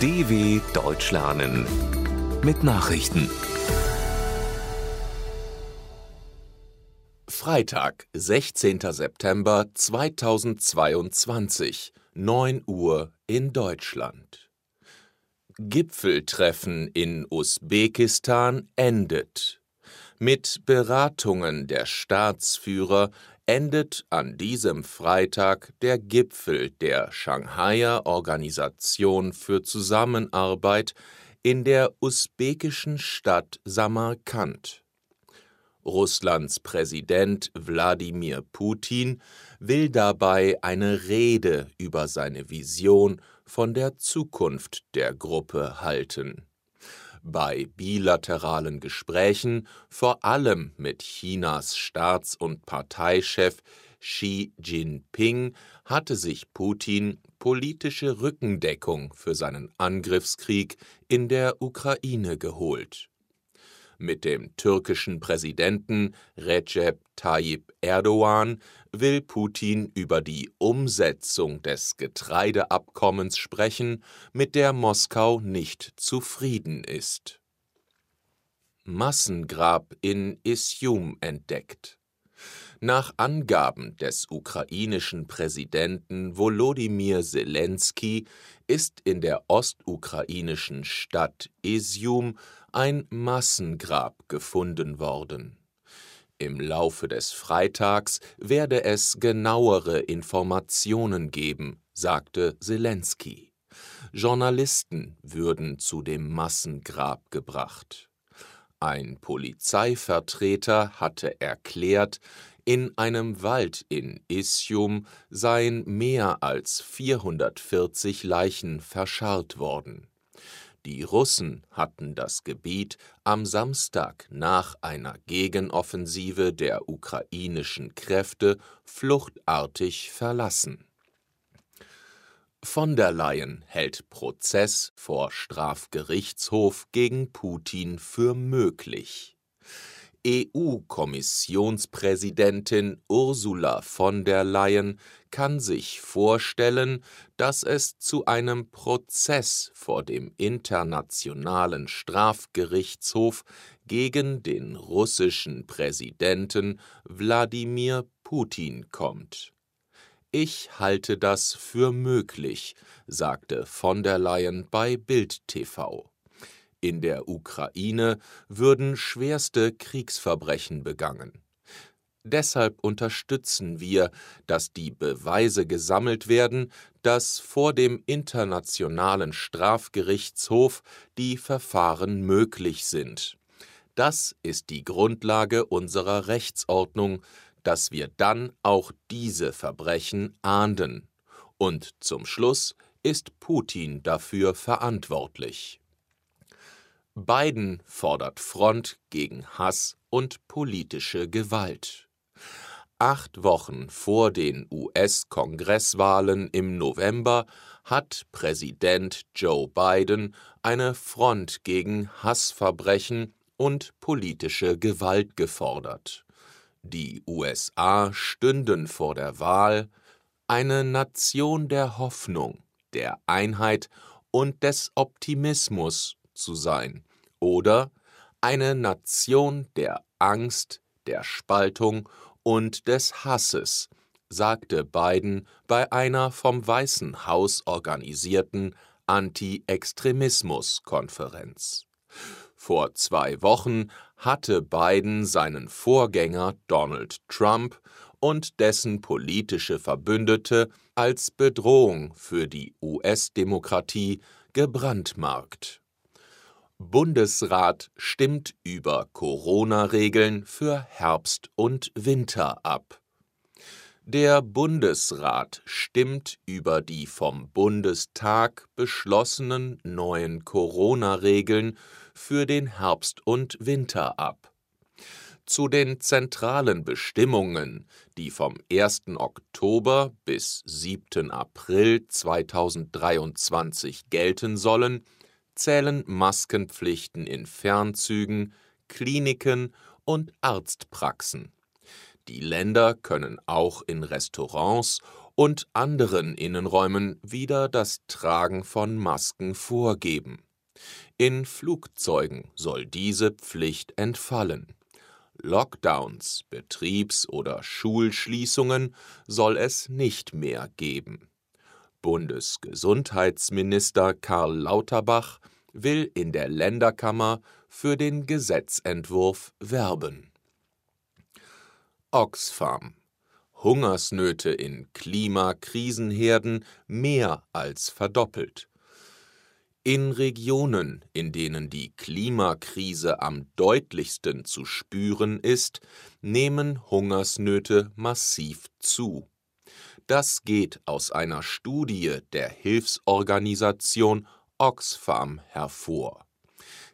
DW Deutsch lernen mit Nachrichten. Freitag, 16. September 2022, 9 Uhr in Deutschland. Gipfeltreffen in Usbekistan endet. Mit Beratungen der Staatsführer endet an diesem Freitag der Gipfel der Shanghaier Organisation für Zusammenarbeit in der usbekischen Stadt Samarkand. Russlands Präsident Wladimir Putin will dabei eine Rede über seine Vision von der Zukunft der Gruppe halten bei bilateralen Gesprächen vor allem mit Chinas Staats- und Parteichef Xi Jinping hatte sich Putin politische Rückendeckung für seinen Angriffskrieg in der Ukraine geholt mit dem türkischen Präsidenten Recep Tayyip Erdogan will Putin über die Umsetzung des Getreideabkommens sprechen, mit der Moskau nicht zufrieden ist. Massengrab in Isjum entdeckt. Nach Angaben des ukrainischen Präsidenten Volodymyr Zelensky ist in der ostukrainischen Stadt Isium ein Massengrab gefunden worden. Im Laufe des Freitags werde es genauere Informationen geben, sagte Zelensky. Journalisten würden zu dem Massengrab gebracht. Ein Polizeivertreter hatte erklärt, in einem Wald in Isium seien mehr als 440 Leichen verscharrt worden. Die Russen hatten das Gebiet am Samstag nach einer Gegenoffensive der ukrainischen Kräfte fluchtartig verlassen. Von der Leyen hält Prozess vor Strafgerichtshof gegen Putin für möglich. EU-Kommissionspräsidentin Ursula von der Leyen kann sich vorstellen, dass es zu einem Prozess vor dem Internationalen Strafgerichtshof gegen den russischen Präsidenten Wladimir Putin kommt. Ich halte das für möglich, sagte von der Leyen bei Bild TV. In der Ukraine würden schwerste Kriegsverbrechen begangen. Deshalb unterstützen wir, dass die Beweise gesammelt werden, dass vor dem Internationalen Strafgerichtshof die Verfahren möglich sind. Das ist die Grundlage unserer Rechtsordnung, dass wir dann auch diese Verbrechen ahnden. Und zum Schluss ist Putin dafür verantwortlich. Biden fordert Front gegen Hass und politische Gewalt. Acht Wochen vor den US-Kongresswahlen im November hat Präsident Joe Biden eine Front gegen Hassverbrechen und politische Gewalt gefordert. Die USA stünden vor der Wahl, eine Nation der Hoffnung, der Einheit und des Optimismus zu sein oder eine Nation der Angst, der Spaltung und des Hasses, sagte Biden bei einer vom Weißen Haus organisierten Anti-Extremismus-Konferenz. Vor zwei Wochen hatte Biden seinen Vorgänger Donald Trump und dessen politische Verbündete als Bedrohung für die US-Demokratie gebrandmarkt. Bundesrat stimmt über Corona-Regeln für Herbst und Winter ab. Der Bundesrat stimmt über die vom Bundestag beschlossenen neuen Corona-Regeln für den Herbst und Winter ab. Zu den zentralen Bestimmungen, die vom 1. Oktober bis 7. April 2023 gelten sollen, zählen Maskenpflichten in Fernzügen, Kliniken und Arztpraxen. Die Länder können auch in Restaurants und anderen Innenräumen wieder das Tragen von Masken vorgeben. In Flugzeugen soll diese Pflicht entfallen. Lockdowns, Betriebs- oder Schulschließungen soll es nicht mehr geben. Bundesgesundheitsminister Karl Lauterbach will in der Länderkammer für den Gesetzentwurf werben. Oxfam Hungersnöte in Klimakrisenherden mehr als verdoppelt. In Regionen, in denen die Klimakrise am deutlichsten zu spüren ist, nehmen Hungersnöte massiv zu. Das geht aus einer Studie der Hilfsorganisation Oxfam hervor.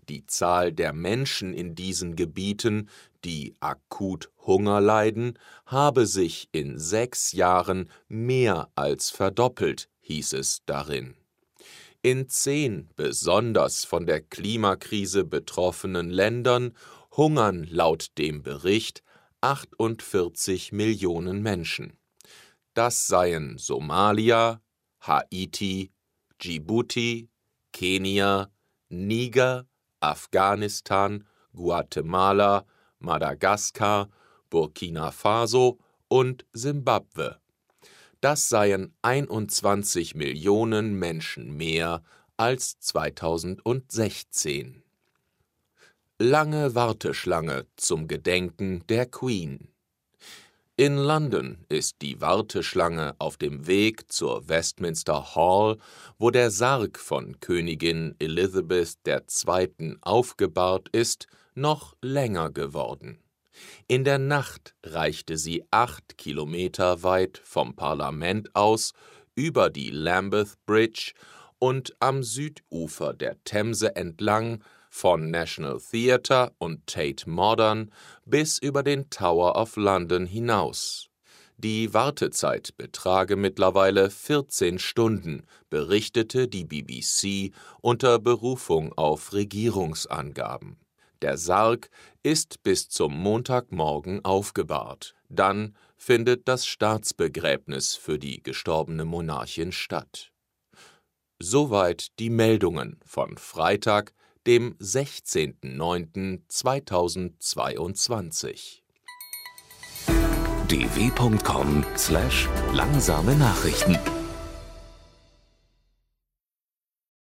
Die Zahl der Menschen in diesen Gebieten, die akut Hunger leiden, habe sich in sechs Jahren mehr als verdoppelt, hieß es darin. In zehn besonders von der Klimakrise betroffenen Ländern hungern laut dem Bericht 48 Millionen Menschen. Das seien Somalia, Haiti, Djibouti, Kenia, Niger, Afghanistan, Guatemala, Madagaskar, Burkina Faso und Simbabwe. Das seien 21 Millionen Menschen mehr als 2016. Lange Warteschlange zum Gedenken der Queen. In London ist die Warteschlange auf dem Weg zur Westminster Hall, wo der Sarg von Königin Elizabeth II. aufgebahrt ist, noch länger geworden. In der Nacht reichte sie acht Kilometer weit vom Parlament aus über die Lambeth Bridge und am Südufer der Themse entlang von National Theatre und Tate Modern bis über den Tower of London hinaus. Die Wartezeit betrage mittlerweile 14 Stunden, berichtete die BBC unter Berufung auf Regierungsangaben. Der Sarg ist bis zum Montagmorgen aufgebahrt. Dann findet das Staatsbegräbnis für die gestorbene Monarchin statt. Soweit die Meldungen von Freitag, dem 16.09.2022. dw.com/langsame Nachrichten